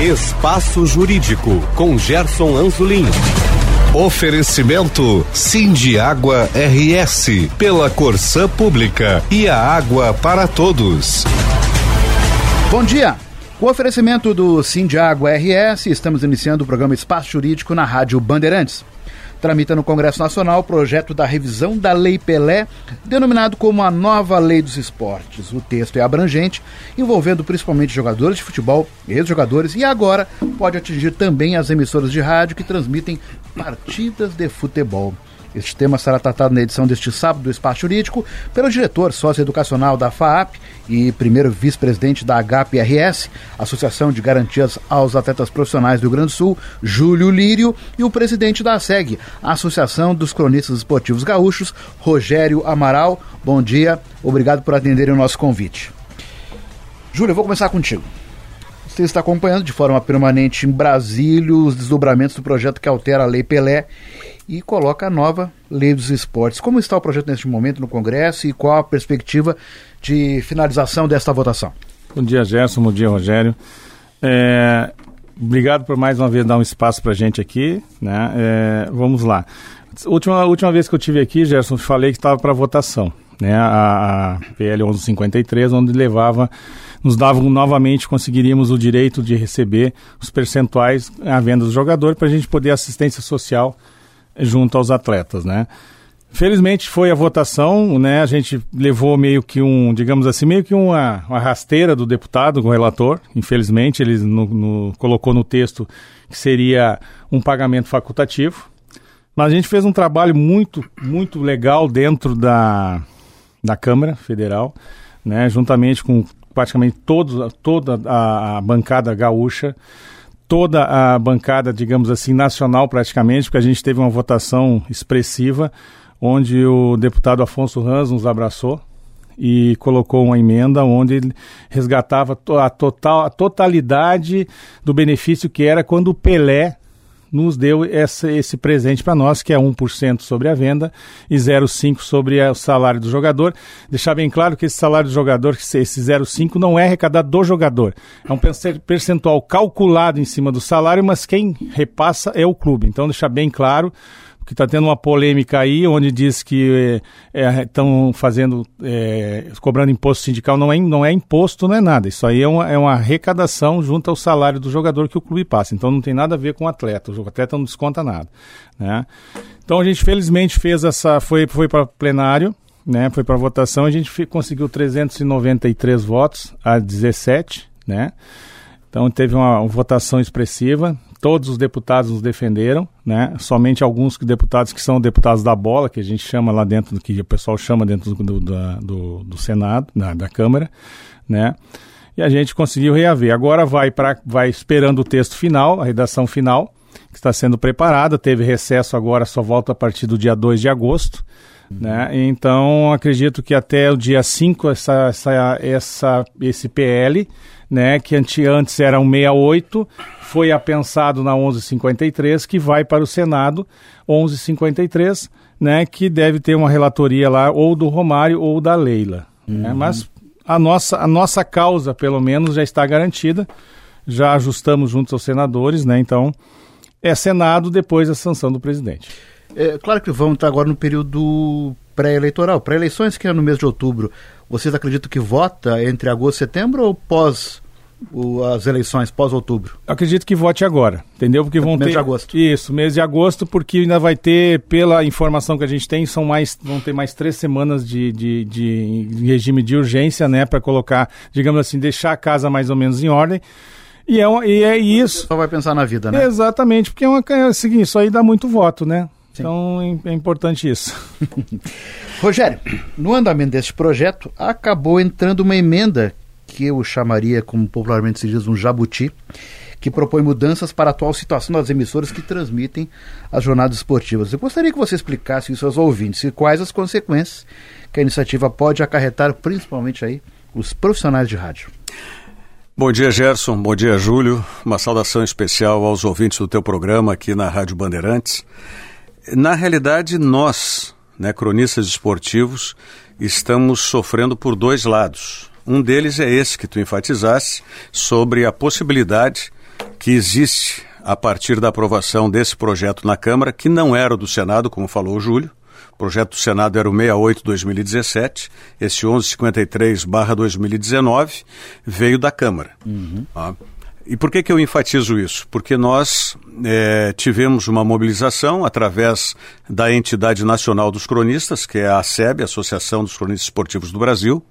Espaço Jurídico, com Gerson Anzolin. Oferecimento Cindy Água RS, pela Corsã Pública e a água para todos. Bom dia! Com o oferecimento do Cindy Água RS, estamos iniciando o programa Espaço Jurídico na Rádio Bandeirantes tramita no Congresso Nacional o projeto da revisão da Lei Pelé, denominado como a nova Lei dos Esportes. O texto é abrangente, envolvendo principalmente jogadores de futebol, ex-jogadores e agora pode atingir também as emissoras de rádio que transmitem partidas de futebol. Este tema será tratado na edição deste sábado do Espaço Jurídico pelo diretor socioeducacional da FAAP e primeiro vice-presidente da HPRS, Associação de Garantias aos Atletas Profissionais do Rio Grande do Sul, Júlio Lírio, e o presidente da SEG, Associação dos Cronistas Esportivos Gaúchos, Rogério Amaral. Bom dia, obrigado por atenderem o nosso convite. Júlio, eu vou começar contigo. Você está acompanhando de forma permanente em Brasília os desdobramentos do projeto que altera a Lei Pelé e coloca a nova Lei dos Esportes. Como está o projeto neste momento no Congresso e qual a perspectiva de finalização desta votação? Bom dia, Gerson. Bom dia, Rogério. É, obrigado por mais uma vez dar um espaço para a gente aqui. Né? É, vamos lá. Última, última vez que eu tive aqui, Gerson, falei que estava para votação. Né? A, a PL 1153, onde levava nos davam novamente, conseguiríamos o direito de receber os percentuais à venda do jogador para a gente poder assistência social junto aos atletas, né? Felizmente foi a votação, né? A gente levou meio que um, digamos assim, meio que uma, uma rasteira do deputado, o relator. Infelizmente, ele no, no, colocou no texto que seria um pagamento facultativo. Mas a gente fez um trabalho muito, muito legal dentro da, da Câmara Federal, né? Juntamente com praticamente todos, toda a, a bancada gaúcha toda a bancada, digamos assim, nacional praticamente, porque a gente teve uma votação expressiva, onde o deputado Afonso Ramos nos abraçou e colocou uma emenda onde ele resgatava a, total, a totalidade do benefício que era quando o Pelé nos deu essa, esse presente para nós, que é 1% sobre a venda e 0,5% sobre o salário do jogador. Deixar bem claro que esse salário do jogador, esse 0,5% não é arrecadado do jogador. É um percentual calculado em cima do salário, mas quem repassa é o clube. Então, deixar bem claro que está tendo uma polêmica aí, onde diz que estão é, é, fazendo, é, cobrando imposto sindical, não é, não é imposto, não é nada. Isso aí é uma, é uma arrecadação junto ao salário do jogador que o clube passa. Então não tem nada a ver com o atleta. O atleta não desconta nada. Né? Então a gente felizmente fez essa, foi, foi para plenário, né? Foi para votação, a gente conseguiu 393 votos a 17, né? Então teve uma, uma votação expressiva todos os deputados nos defenderam, né? Somente alguns deputados que são deputados da bola, que a gente chama lá dentro, que o pessoal chama dentro do, do, do, do Senado, da, Câmara, né? E a gente conseguiu reaver. Agora vai para vai esperando o texto final, a redação final, que está sendo preparada. Teve recesso agora, só volta a partir do dia 2 de agosto. Né? Então, acredito que até o dia 5 essa, essa, essa, esse PL né, que antes era um 68, foi apensado na 1153, que vai para o Senado, 1153, né, que deve ter uma relatoria lá ou do Romário ou da Leila. Né? Uhum. Né? Mas a nossa, a nossa causa, pelo menos, já está garantida, já ajustamos juntos aos senadores, né, então é Senado depois da sanção do presidente. É, claro que vamos estar agora no período pré-eleitoral, pré-eleições que é no mês de outubro. Vocês acreditam que vota entre agosto e setembro ou pós o, as eleições, pós outubro? Acredito que vote agora, entendeu? Porque vão mês ter. Mês de agosto. Isso, mês de agosto, porque ainda vai ter, pela informação que a gente tem, são mais, vão ter mais três semanas de, de, de regime de urgência, né? Para colocar, digamos assim, deixar a casa mais ou menos em ordem. E é, e é isso. Só vai pensar na vida, né? Exatamente, porque é, uma, é o seguinte, isso aí dá muito voto, né? Sim. Então é, é importante isso. Rogério, no andamento deste projeto, acabou entrando uma emenda que eu chamaria, como popularmente se diz, um jabuti, que propõe mudanças para a atual situação das emissoras que transmitem as jornadas esportivas. Eu gostaria que você explicasse isso aos ouvintes e quais as consequências que a iniciativa pode acarretar, principalmente aí, os profissionais de rádio. Bom dia, Gerson. Bom dia, Júlio. Uma saudação especial aos ouvintes do teu programa aqui na Rádio Bandeirantes. Na realidade, nós, né, cronistas esportivos, estamos sofrendo por dois lados. Um deles é esse que tu enfatizaste sobre a possibilidade que existe a partir da aprovação desse projeto na Câmara, que não era o do Senado, como falou o Júlio. O projeto do Senado era o 68-2017, esse 1153-2019 veio da Câmara. Uhum. Ah, e por que, que eu enfatizo isso? Porque nós é, tivemos uma mobilização através da entidade nacional dos cronistas, que é a ASEB, Associação dos Cronistas Esportivos do Brasil,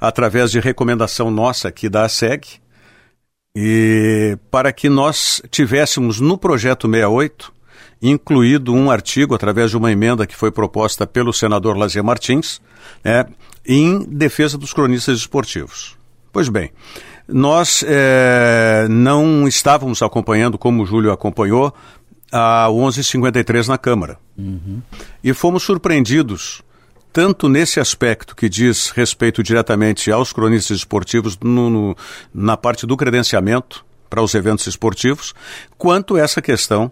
através de recomendação nossa aqui da ASEG, e para que nós tivéssemos no projeto 68 incluído um artigo através de uma emenda que foi proposta pelo senador Lazier Martins, né, em defesa dos cronistas esportivos. Pois bem, nós é, não estávamos acompanhando, como o Júlio acompanhou, a 1153 na Câmara. Uhum. E fomos surpreendidos, tanto nesse aspecto que diz respeito diretamente aos cronistas esportivos, no, no, na parte do credenciamento para os eventos esportivos, quanto essa questão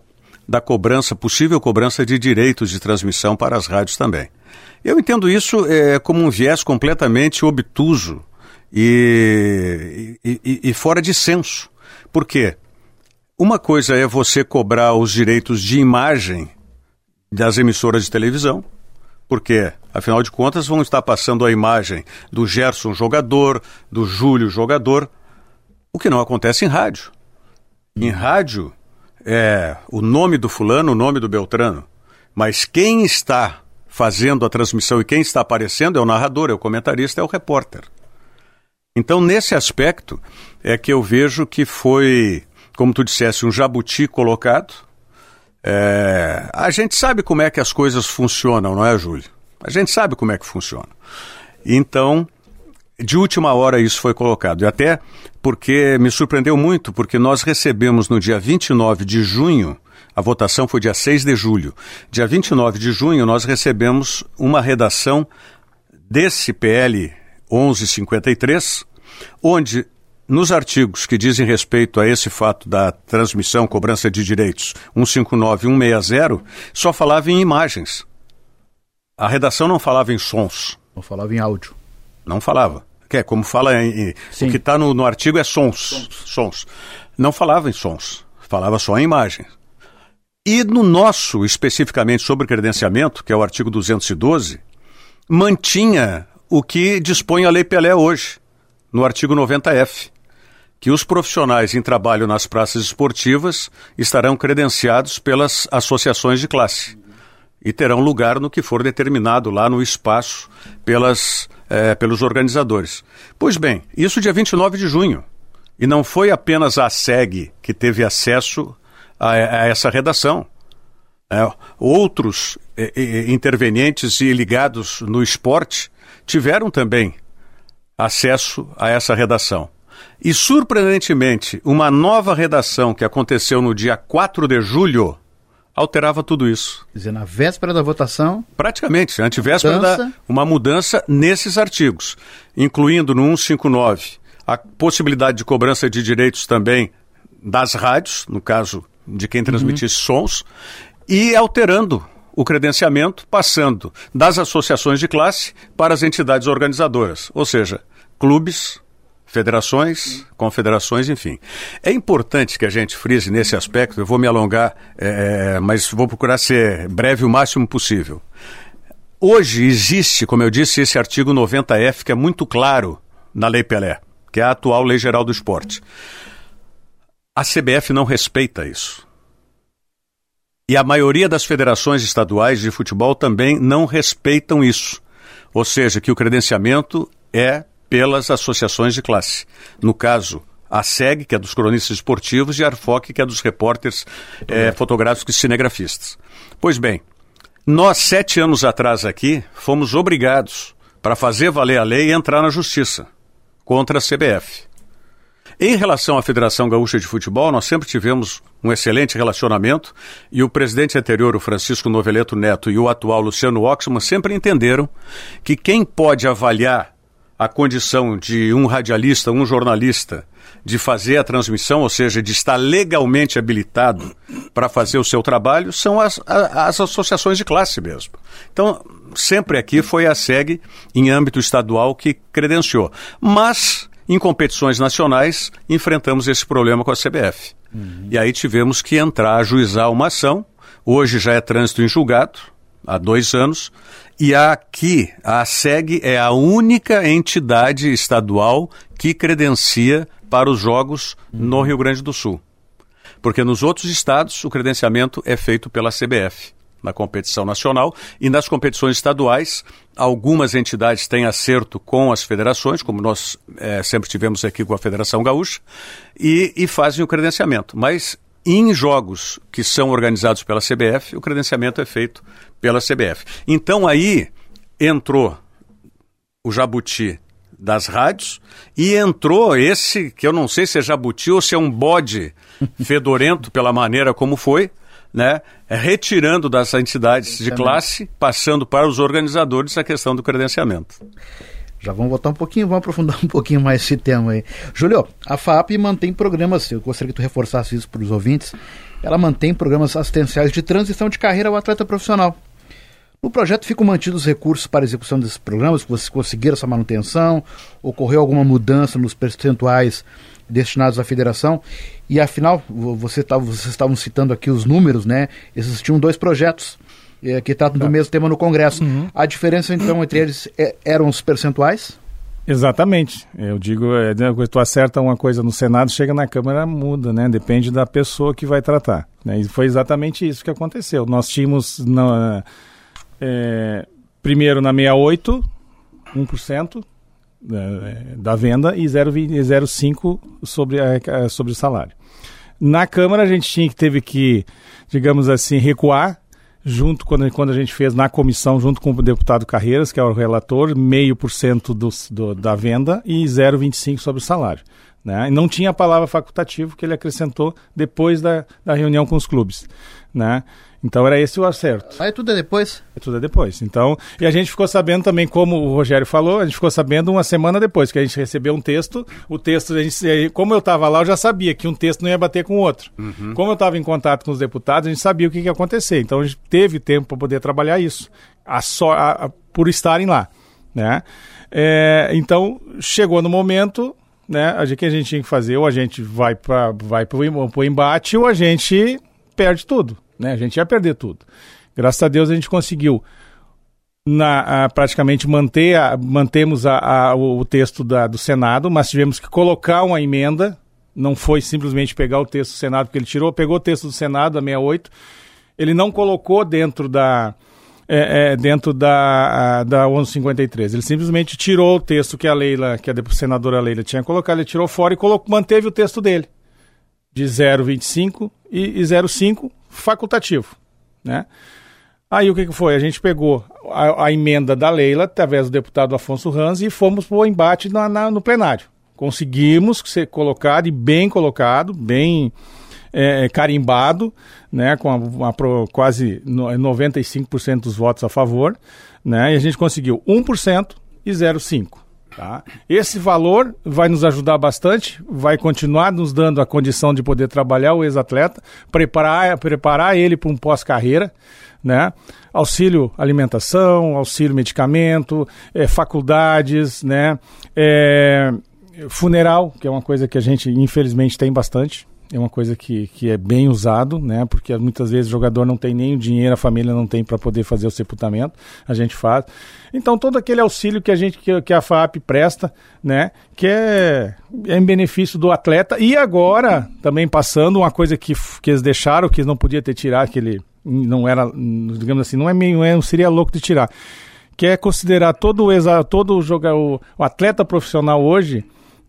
da cobrança, possível cobrança de direitos de transmissão para as rádios também. Eu entendo isso é, como um viés completamente obtuso e, e, e fora de senso. Por quê? Uma coisa é você cobrar os direitos de imagem das emissoras de televisão, porque, afinal de contas, vão estar passando a imagem do Gerson jogador, do Júlio jogador, o que não acontece em rádio. Em rádio, é o nome do fulano, o nome do Beltrano, mas quem está fazendo a transmissão e quem está aparecendo é o narrador, é o comentarista, é o repórter. Então, nesse aspecto, é que eu vejo que foi, como tu dissesse, um jabuti colocado. É... A gente sabe como é que as coisas funcionam, não é, Júlio? A gente sabe como é que funciona. Então, de última hora isso foi colocado. E até porque me surpreendeu muito, porque nós recebemos no dia 29 de junho, a votação foi dia 6 de julho. Dia 29 de junho, nós recebemos uma redação desse PL 1153, onde nos artigos que dizem respeito a esse fato da transmissão, cobrança de direitos 159 e 160, só falava em imagens. A redação não falava em sons. Não falava em áudio. Não falava. Que é como fala em. o que está no, no, artigo é sons, sons. Sons. Não falava em sons. Falava só em imagens. E no nosso, especificamente sobre credenciamento, que é o artigo 212, mantinha o que dispõe a Lei Pelé hoje, no artigo 90F, que os profissionais em trabalho nas praças esportivas estarão credenciados pelas associações de classe e terão lugar no que for determinado lá no espaço pelas, é, pelos organizadores. Pois bem, isso dia 29 de junho. E não foi apenas a SEG que teve acesso a, a essa redação. É, outros é, intervenientes e ligados no esporte tiveram também acesso a essa redação. E, surpreendentemente, uma nova redação que aconteceu no dia 4 de julho alterava tudo isso. Quer dizer, na véspera da votação. Praticamente, antivéspera mudança. da uma mudança nesses artigos, incluindo no 159 a possibilidade de cobrança de direitos também das rádios, no caso de quem transmitisse uhum. sons, e alterando o credenciamento, passando das associações de classe para as entidades organizadoras, ou seja, clubes, federações, confederações, enfim. É importante que a gente frise nesse aspecto, eu vou me alongar, é, é mas vou procurar ser breve o máximo possível. Hoje existe, como eu disse, esse artigo 90F que é muito claro na Lei Pelé, que é a atual Lei Geral do Esporte. A CBF não respeita isso. E a maioria das federações estaduais de futebol também não respeitam isso. Ou seja, que o credenciamento é pelas associações de classe. No caso, a SEG, que é dos cronistas esportivos, e a ARFOC, que é dos repórteres é, fotográficos e cinegrafistas. Pois bem, nós, sete anos atrás aqui, fomos obrigados, para fazer valer a lei, a entrar na justiça contra a CBF. Em relação à Federação Gaúcha de Futebol, nós sempre tivemos um excelente relacionamento e o presidente anterior, o Francisco Noveleto Neto, e o atual Luciano Oxman sempre entenderam que quem pode avaliar a condição de um radialista, um jornalista, de fazer a transmissão, ou seja, de estar legalmente habilitado para fazer o seu trabalho, são as, as associações de classe mesmo. Então, sempre aqui foi a SEG, em âmbito estadual, que credenciou. Mas Em competições nacionais, enfrentamos esse problema com a CBF. Uhum. E aí tivemos que entrar, ajuizar uma ação. Hoje já é trânsito em julgado, há dois anos. E aqui, a SEG é a única entidade estadual que credencia para os jogos uhum. no Rio Grande do Sul. Porque nos outros estados, o credenciamento é feito pela CBF na competição nacional e nas competições estaduais. Algumas entidades têm acerto com as federações, como nós é, sempre tivemos aqui com a Federação Gaúcha, e, e fazem o credenciamento. Mas em jogos que são organizados pela CBF, o credenciamento é feito pela CBF. Então aí entrou o Jabuti das rádios e entrou esse, que eu não sei se é jabuti ou se é um bode fedorento pela maneira como foi, né, retirando das entidades de classe, passando para os organizadores a questão do credenciamento. Já vamos voltar um pouquinho, vamos aprofundar um pouquinho mais esse tema aí. Júlio, a FAP mantém programas, eu gostaria que tu reforçasse isso para os ouvintes, ela mantém programas assistenciais de transição de carreira ao atleta profissional. No projeto ficam mantidos recursos para execução desses programas, vocês conseguiram essa manutenção, ocorreu alguma mudança nos percentuais destinados à federação. E afinal, você tá, vocês estavam citando aqui os números, né? Existiam dois projetos é, que tratam do tá. mesmo tema no Congresso. Uhum. A diferença, então, entre eles é, eram os percentuais? Exatamente. Eu digo, é, né, tu acerta uma coisa no Senado, chega na Câmara, muda, né? Depende da pessoa que vai tratar. Né? E foi exatamente isso que aconteceu. Nós tínhamos, na, é, primeiro na 68, 1%, da venda e 0,5 sobre, a, sobre o salário. Na Câmara a gente tinha que teve que, digamos assim, recuar junto quando, quando a gente fez na comissão junto com o deputado Carreiras, que é o relator, meio por cento da venda e 0,25 sobre o salário. Né? E não tinha a palavra facultativo que ele acrescentou depois da, da reunião com os clubes. Né? Então era esse o acerto. Aí tudo é depois? É tudo é depois. Então, e a gente ficou sabendo também, como o Rogério falou, a gente ficou sabendo uma semana depois, que a gente recebeu um texto. O texto, a gente, como eu estava lá, eu já sabia que um texto não ia bater com o outro. Uhum. Como eu estava em contato com os deputados, a gente sabia o que, que ia acontecer. Então a gente teve tempo para poder trabalhar isso, a só, a, a, por estarem lá. Né? É, então, chegou no momento, né, o que a gente tinha que fazer? Ou a gente vai para vai o embate, ou a gente perde tudo. Né? A gente ia perder tudo. Graças a Deus a gente conseguiu na, a, praticamente manter a, mantemos a, a, o texto da, do Senado, mas tivemos que colocar uma emenda. Não foi simplesmente pegar o texto do Senado, porque ele tirou, pegou o texto do Senado, da 68, ele não colocou dentro da, é, é, dentro da, da 1153. Ele simplesmente tirou o texto que a Leila, que a senadora Leila tinha colocado, ele tirou fora e colocou, manteve o texto dele, de 0,25 e, e 0,5 facultativo, né? Aí o que, que foi? A gente pegou a, a, emenda da Leila, através do deputado Afonso Ranz, e fomos para o embate na, na, no plenário. Conseguimos ser colocado, e bem colocado, bem é, carimbado, né, com quase 95% dos votos a favor, né, e a gente conseguiu 1% e 0,5%. Tá? Esse valor vai nos ajudar bastante, vai continuar nos dando a condição de poder trabalhar o ex-atleta, preparar, preparar ele para um pós-carreira, né? Auxílio alimentação, auxílio medicamento, é, faculdades, né? É, funeral, que é uma coisa que a gente infelizmente tem bastante, é uma coisa que, que é bem usado, né? Porque muitas vezes o jogador não tem nem o dinheiro, a família não tem para poder fazer o sepultamento, a gente faz. Então todo aquele auxílio que a gente que, que a FAP presta, né? Que é, é em benefício do atleta e agora também passando uma coisa que, que eles deixaram que não podia ter tirado, que ele não era, digamos assim, não é meio, não seria louco de tirar, que é considerar todo o todo o, joga, o, o atleta profissional hoje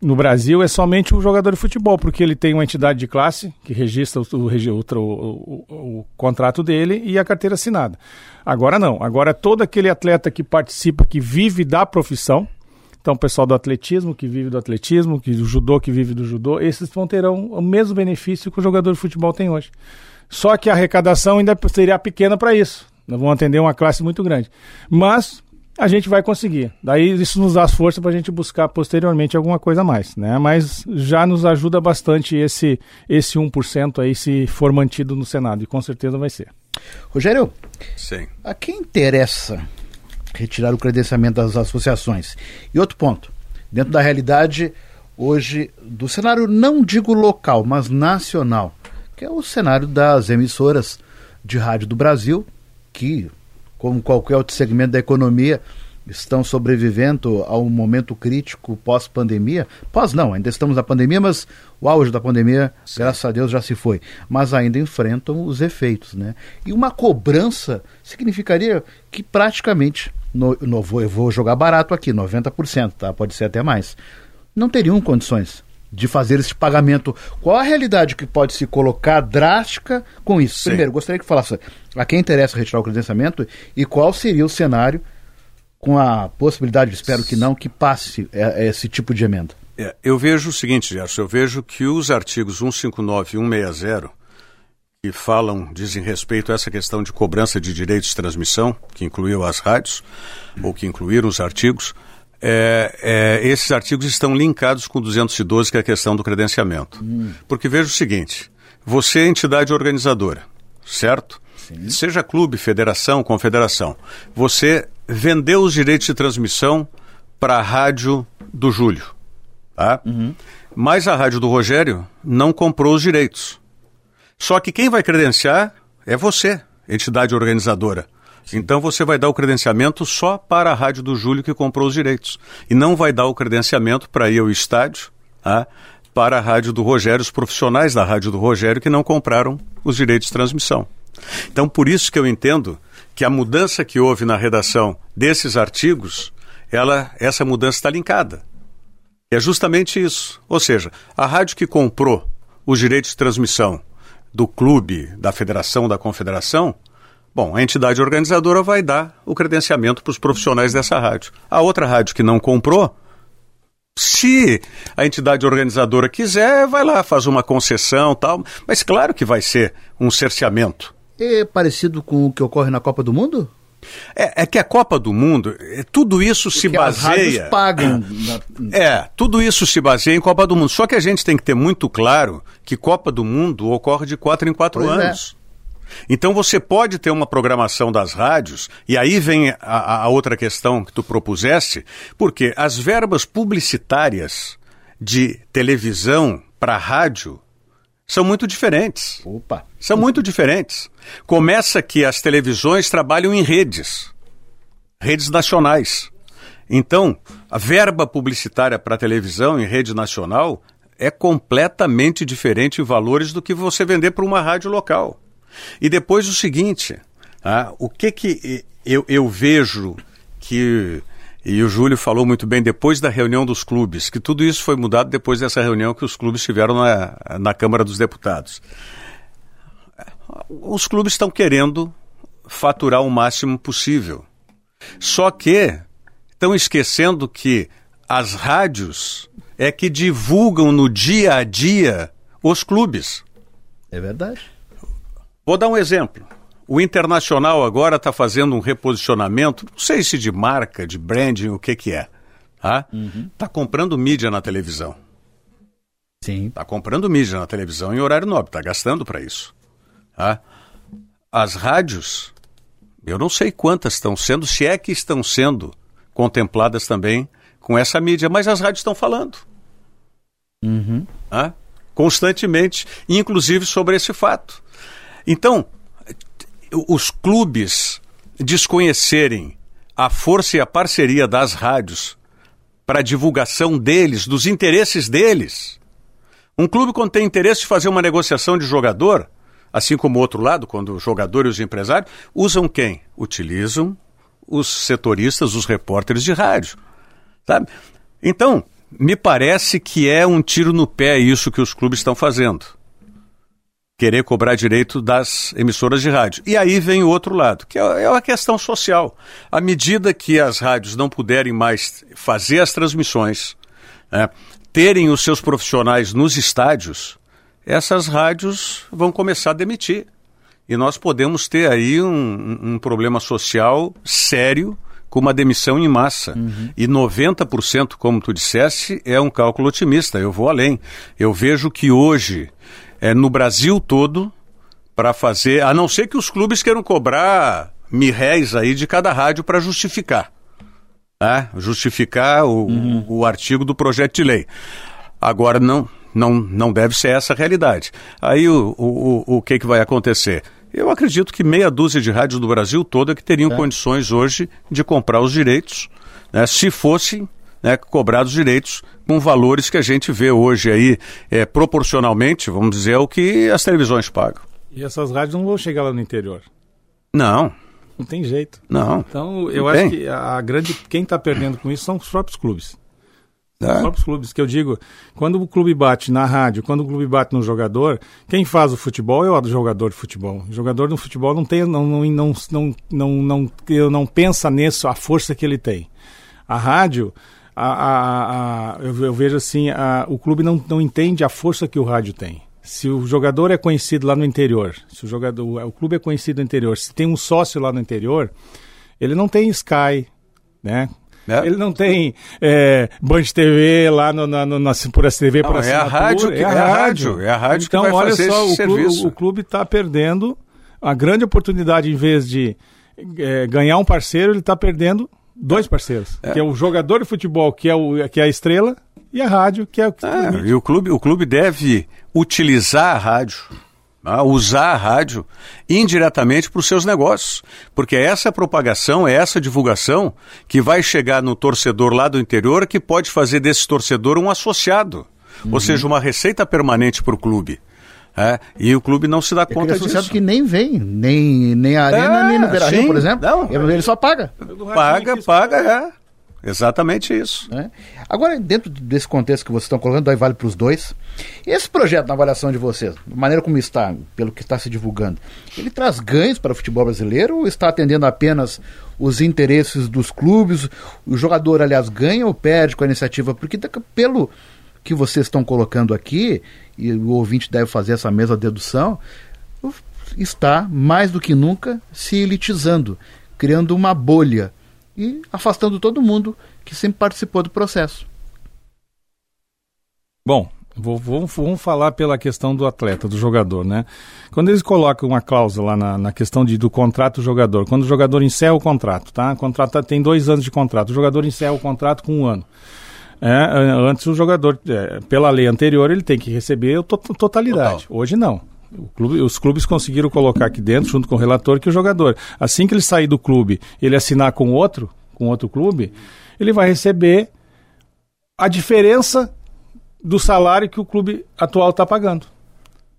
no Brasil é somente o jogador de futebol, porque ele tem uma entidade de classe que registra o, o, o, o, contrato dele e a carteira assinada. Agora não, agora todo aquele atleta que participa, que vive da profissão, então o pessoal do atletismo que vive do atletismo, que do judô que vive do judô, esses vão terão o mesmo benefício que o jogador de futebol tem hoje. Só que a arrecadação ainda seria pequena para isso. Nós vamos atender uma classe muito grande. Mas a gente vai conseguir. Daí isso nos dá as forças para a gente buscar posteriormente alguma coisa a mais, né? Mas já nos ajuda bastante esse esse 1% aí se for mantido no Senado e com certeza vai ser. Rogério, Sim. a quem interessa retirar o credenciamento das associações? E outro ponto, dentro da realidade, hoje do cenário, não digo local, mas nacional, que é o cenário das emissoras de rádio do Brasil, que, como qualquer outro segmento da economia, estão sobrevivendo ao momento crítico pós-pandemia. Pós não, ainda estamos na pandemia, mas o auge da pandemia, Sim. graças a Deus, já se foi. Mas ainda enfrentam os efeitos, né? E uma cobrança significaria que praticamente, no, no, vou, eu vou jogar barato aqui, 90%, tá? Pode ser até mais. Não teriam condições de fazer esse pagamento. Qual a realidade que pode se colocar drástica com isso? Sim. Primeiro, gostaria que falasse a quem interessa retirar o credenciamento e qual seria o cenário com a possibilidade, espero que não, que passe é, é esse tipo de emenda? É, eu vejo o seguinte, Gerson, eu vejo que os artigos 159 e 160, que falam, dizem respeito a essa questão de cobrança de direitos de transmissão, que incluiu as rádios, ou que incluíram os artigos, é, é, esses artigos estão linkados com 212, que é a questão do credenciamento. Hum. Porque veja o seguinte: você é entidade organizadora, certo? Sim. Seja clube, federação, confederação. Você vendeu os direitos de transmissão para a rádio do Júlio. Tá? Uhum. Mas a rádio do Rogério não comprou os direitos. Só que quem vai credenciar é você, entidade organizadora. Então você vai dar o credenciamento só para a rádio do Júlio que comprou os direitos. E não vai dar o credenciamento para ir ao estádio tá? para a rádio do Rogério, os profissionais da rádio do Rogério que não compraram os direitos de transmissão. Então, por isso que eu entendo que a mudança que houve na redação desses artigos, ela, essa mudança está linkada. É justamente isso. Ou seja, a rádio que comprou os direitos de transmissão do clube, da federação, da confederação, bom, a entidade organizadora vai dar o credenciamento para os profissionais dessa rádio. A outra rádio que não comprou, se a entidade organizadora quiser, vai lá, faz uma concessão tal, mas claro que vai ser um cerceamento. É parecido com o que ocorre na Copa do Mundo? É, é que a Copa do Mundo, é, tudo isso Porque se baseia. As pagam. É, tudo isso se baseia em Copa do Mundo. Só que a gente tem que ter muito claro que Copa do Mundo ocorre de quatro em quatro pois é. anos. É. Então você pode ter uma programação das rádios, e aí vem a, a outra questão que tu propuseste, porque as verbas publicitárias de televisão para rádio são muito diferentes. Opa! São muito diferentes. Começa que as televisões trabalham em redes, redes nacionais. Então, a verba publicitária para televisão em rede nacional é completamente diferente em valores do que você vender para uma rádio local. E depois o seguinte, ah, o que que eu, eu vejo que e o Júlio falou muito bem depois da reunião dos clubes, que tudo isso foi mudado depois dessa reunião que os clubes tiveram na, na Câmara dos Deputados. Os clubes estão querendo faturar o máximo possível. Só que estão esquecendo que as rádios é que divulgam no dia a dia os clubes. É verdade. Vou dar um exemplo. O Internacional agora está fazendo um reposicionamento, não sei se de marca, de branding, o que que é. Tá? Uhum. Tá comprando mídia na televisão. Sim. Tá comprando mídia na televisão em horário nobre, tá gastando para isso. Tá? As rádios, eu não sei quantas estão sendo, se é que estão sendo contempladas também com essa mídia, mas as rádios estão falando. Uhum. Tá? Constantemente, inclusive sobre esse fato. Então, os clubes desconhecerem a força e a parceria das rádios para divulgação deles, dos interesses deles. Um clube, quando tem interesse de fazer uma negociação de jogador, assim como o outro lado, quando o jogador e os empresários, usam quem? Utilizam os setoristas, os repórteres de rádio. Sabe? Então, me parece que é um tiro no pé isso que os clubes estão fazendo querer cobrar direito das emissoras de rádio. E aí vem o outro lado, que é, é uma questão social. À medida que as rádios não puderem mais fazer as transmissões, né, terem os seus profissionais nos estádios, essas rádios vão começar a demitir. E nós podemos ter aí um, um problema social sério com uma demissão em massa. Uhum. E 90%, como tu disseste, é um cálculo otimista. Eu vou além. Eu vejo que hoje é, no Brasil todo para fazer, a não ser que os clubes queiram cobrar mil réis aí de cada rádio para justificar. Né? Justificar o, uhum. o artigo do projeto de lei. Agora não, não, não deve ser essa a realidade. Aí o, o, o que, que vai acontecer? Eu acredito que meia dúzia de rádios do Brasil toda que teriam é. condições hoje de comprar os direitos, né, se fossem né, cobrar os direitos com valores que a gente vê hoje aí é, proporcionalmente, vamos dizer, ao que as televisões pagam. E essas rádios não vão chegar lá no interior? Não. Não tem jeito. Não. Então, eu não acho tem. que a grande. Quem está perdendo com isso são os próprios clubes. É. Os próprios clubes, que eu digo, quando o clube bate na rádio, quando o clube bate no jogador, quem faz o futebol é o jogador de futebol. O jogador no futebol não tem, não, não, não, não, não, não, não pensa nisso, a força que ele tem. A rádio, a, a, a, eu, eu, vejo assim, o clube não, não entende a força que o rádio tem. Se o jogador é conhecido lá no interior, se o jogador, o clube é conhecido no interior, se tem um sócio lá no interior, ele não tem Sky, né? É. Ele não tem é, Band TV lá no, na, no, na, por STV, por é a rádio, é a rádio, é a rádio então, que vai olha fazer só, o clube, o clube está perdendo a grande oportunidade, em vez de é, ganhar um parceiro, ele está perdendo dois parceiros, é. que é o jogador de futebol, que é, o, que é a estrela, e a rádio, que é o que é, E o clube, o clube deve utilizar a rádio, a usar a rádio indiretamente para os seus negócios. Porque é essa propagação, é essa divulgação que vai chegar no torcedor lá do interior que pode fazer desse torcedor um associado. Uhum. Ou seja, uma receita permanente para o clube. É, e o clube não se dá conta disso. associado que nem vem, nem, nem a Arena, é, nem no Beira Rio, por exemplo. Não, ele só paga. Paga, paga, é. Exatamente isso. É. Agora, dentro desse contexto que vocês estão colocando, daí vale para os dois. Esse projeto, na avaliação de vocês, da maneira como está, pelo que está se divulgando, ele traz ganhos para o futebol brasileiro ou está atendendo apenas os interesses dos clubes? O jogador, aliás, ganha ou perde com a iniciativa? Porque, pelo que vocês estão colocando aqui, e o ouvinte deve fazer essa mesma dedução, está mais do que nunca se elitizando, criando uma bolha e afastando todo mundo que sempre participou do processo. Bom, vou, vou, vamos falar pela questão do atleta, do jogador, né? Quando eles colocam uma cláusula lá na, na questão de, do contrato do jogador, quando o jogador encerra o contrato, tá? O contrato tem dois anos de contrato, o jogador encerra o contrato com um ano. É, antes o jogador, é, pela lei anterior, ele tem que receber a to totalidade. Total. Hoje não. Clube, os clubes conseguiram colocar aqui dentro, junto com o relator, que o jogador, assim que ele sair do clube, ele assinar com outro, com outro clube, ele vai receber a diferença do salário que o clube atual está pagando.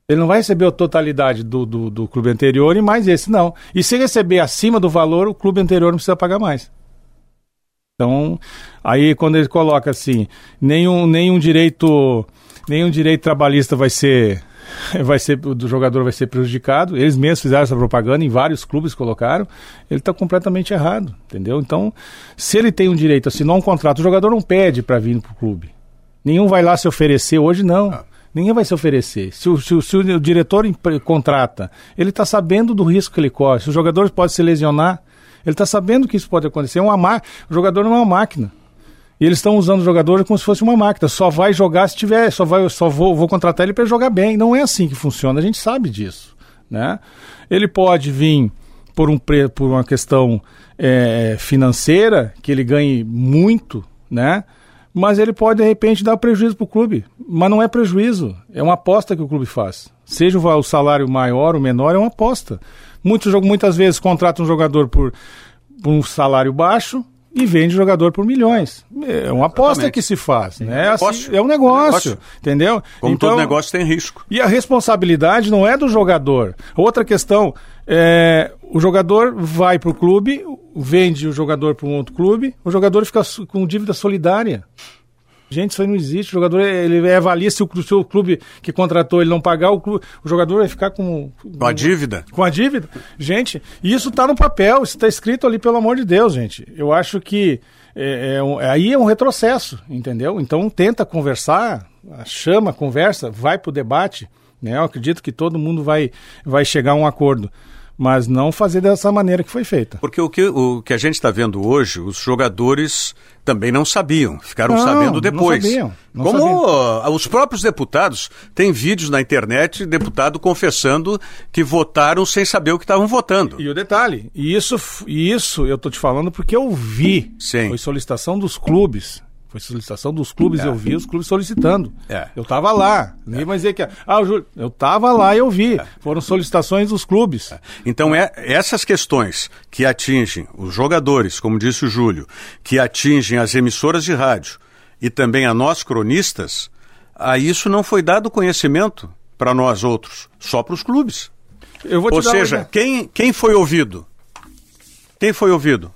Ele não vai receber a totalidade do, do, do, clube anterior e mais esse, não. E se receber acima do valor, o clube anterior não precisa pagar mais. Então, aí quando ele coloca assim, nenhum, nenhum direito nenhum direito trabalhista vai ser vai ser o jogador vai ser prejudicado. Eles mesmos fizeram essa propaganda, em vários clubes colocaram. Ele está completamente errado, entendeu? Então, se ele tem um direito a assinar um contrato, o jogador não pede para vir para o clube. Nenhum vai lá se oferecer hoje, não. Ah. Ninguém vai se oferecer. Se o, se o, se o diretor contrata, ele está sabendo do risco que ele corre. Se o jogador pode se lesionar, ele está sabendo que isso pode acontecer. É uma O jogador não é uma máquina. E eles estão usando o jogador como se fosse uma máquina. Só vai jogar se tiver, só vai, só vou, vou contratar ele para jogar bem. Não é assim que funciona. A gente sabe disso, né? Ele pode vir por um por uma questão é, financeira que ele ganhe muito, né? Mas ele pode de repente dar prejuízo para o clube. Mas não é prejuízo, é uma aposta que o clube faz. Seja o salário maior ou menor, é uma aposta. Muitos, muitas vezes contratam um jogador por, por um salário baixo e vende jogador por milhões. É uma aposta Exatamente. que se faz, né? Assim, é um negócio, negócio, entendeu? Como então, todo negócio tem risco. E a responsabilidade não é do jogador. Outra questão, é, o jogador vai para o clube, vende o jogador para um outro clube, o jogador fica com dívida solidária. Gente, isso aí não existe. O jogador ele avalia se o, seu clube que contratou ele não pagar, o, clube, o jogador vai ficar com. Com a dívida? Com a dívida. Gente, isso está no papel, isso está escrito ali, pelo amor de Deus, gente. Eu acho que é, é, aí é um retrocesso, entendeu? Então tenta conversar, chama, conversa, vai para o debate. Né? Eu acredito que todo mundo vai, vai chegar a um acordo mas não fazer dessa maneira que foi feita. Porque o que, o que a gente está vendo hoje, os jogadores também não sabiam, ficaram não, sabendo depois. Não sabiam, não Como sabiam. os próprios deputados, tem vídeos na internet, deputado confessando que votaram sem saber o que estavam votando. E o detalhe, e isso, isso eu estou te falando porque eu vi, Sim. foi solicitação dos clubes, Foi solicitação dos clubes, É. eu vi os clubes solicitando. É. Eu tava lá. Ninguém vai dizer que. Ah, o Júlio, eu tava lá e eu vi. Foram solicitações dos clubes. Então, é, essas questões que atingem os jogadores, como disse o Júlio, que atingem as emissoras de rádio e também a nós cronistas, a isso não foi dado conhecimento para nós outros, só para os clubes. Eu vou te Ou seja, quem, quem foi ouvido? Quem foi ouvido?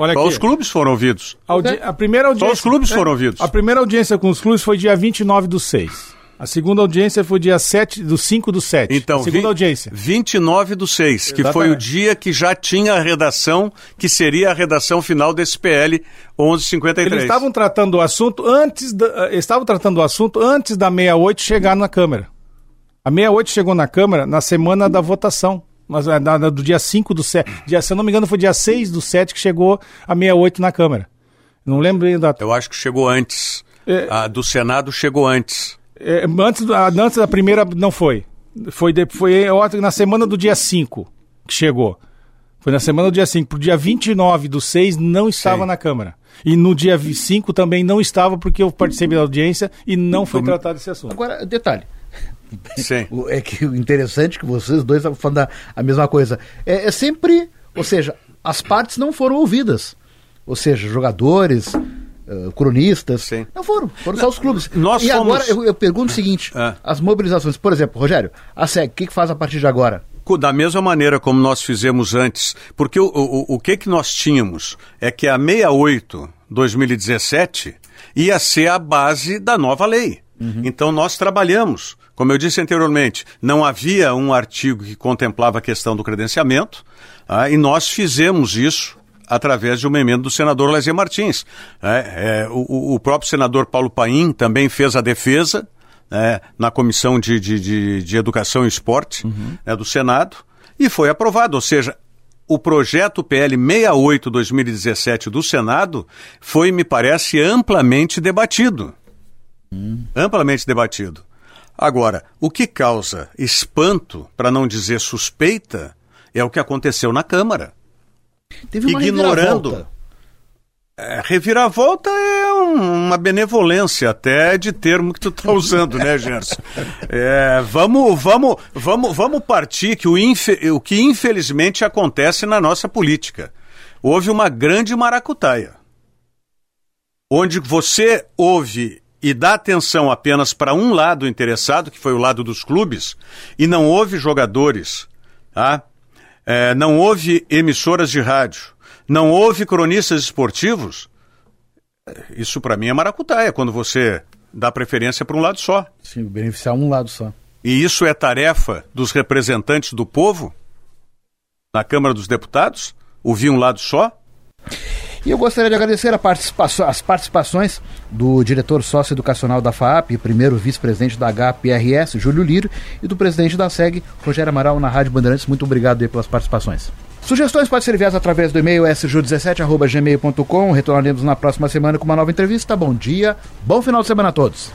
Olha Só aqui. os clubes foram ouvidos. A, audi- a primeira audiência. os clubes é, foram ouvidos. A primeira audiência com os clubes foi dia 29 do 6. A segunda audiência foi dia 7 do 5 do 7. Então, a segunda vi- audiência. 29 do 6, que foi o Exatamente. dia que já tinha a redação, que seria a redação final desse PL 1153. Eles estavam tratando o assunto antes da, eh, estavam tratando o assunto antes da 68 chegar na Câmara. A 68 chegou na Câmara na semana da votação. Mas, eh, na- na- do dia 5 do 7. Dia, se eu não me engano, foi dia 6 do 7 que chegou a 68 na Câmara. Não lembro bem a data. Eu acho que chegou antes. É. A do Senado chegou antes. É, antes, a- antes da primeira não foi. Foi, de- foi na semana do dia 5 que chegou. Foi na semana do dia 5. Pro dia 29 do 6 não estava Sim. na Câmara. E no dia 5 também não estava porque eu participei da audiência e não foi tratado esse assunto. Agora, detalhe. Sim. É que o interessante é que vocês dois estavam falando a, mesma coisa. É, é sempre, ou seja, as partes não foram ouvidas. Ou seja, jogadores, eh, cronistas, Sim. não foram, foram só os clubes. nós e fomos- agora eu, eu pergunto o seguinte: Ah. as mobilizações, por exemplo, Rogério, a SEG, o que, que faz a partir de agora? Da mesma maneira como nós fizemos antes. Porque o, o, o que, que nós tínhamos é que a 68 2017 ia ser a base da nova lei. Então nós trabalhamos. Como eu disse anteriormente, não havia um artigo que contemplava a questão do credenciamento, ah, e nós fizemos isso através de uma emenda do senador Lazier Martins. É, é, o, o próprio senador Paulo Paim também fez a defesa né, na Comissão de, de, de, de Educação e Esporte né, do Senado e foi aprovado. Ou seja, o projeto PL 68-2017 do Senado foi, me parece, amplamente debatido. Amplamente debatido. Agora, o que causa espanto, para não dizer suspeita, é o que aconteceu na Câmara. Teve uma Ignorando. reviravolta. É, reviravolta é um- uma benevolência até de termo que tu tá usando, né, Gerson? É, vamos, vamos, vamos, vamos partir que o, infe- o que infelizmente acontece na nossa política. Houve uma grande maracutaia, onde você ouve e dá atenção apenas para um lado interessado, que foi o lado dos clubes, e não houve jogadores, tá? É, não houve emissoras de rádio, não houve cronistas esportivos, isso para mim é maracutaia, quando você dá preferência para um lado só. Sim, beneficiar um lado só. E isso é tarefa dos representantes do povo na Câmara dos Deputados? Ouvir um lado só? E eu gostaria de agradecer a participação- as participações do diretor socioeducacional da FAP, primeiro vice-presidente da HPRS, Júlio Liro, e do presidente da SEG, Rogério Amaral, na Rádio Bandeirantes. Muito obrigado pelas participações. Sugestões podem ser enviadas através do e-mail sju17.gmail.com. Retornaremos na próxima semana com uma nova entrevista. Bom dia, bom final de semana a todos.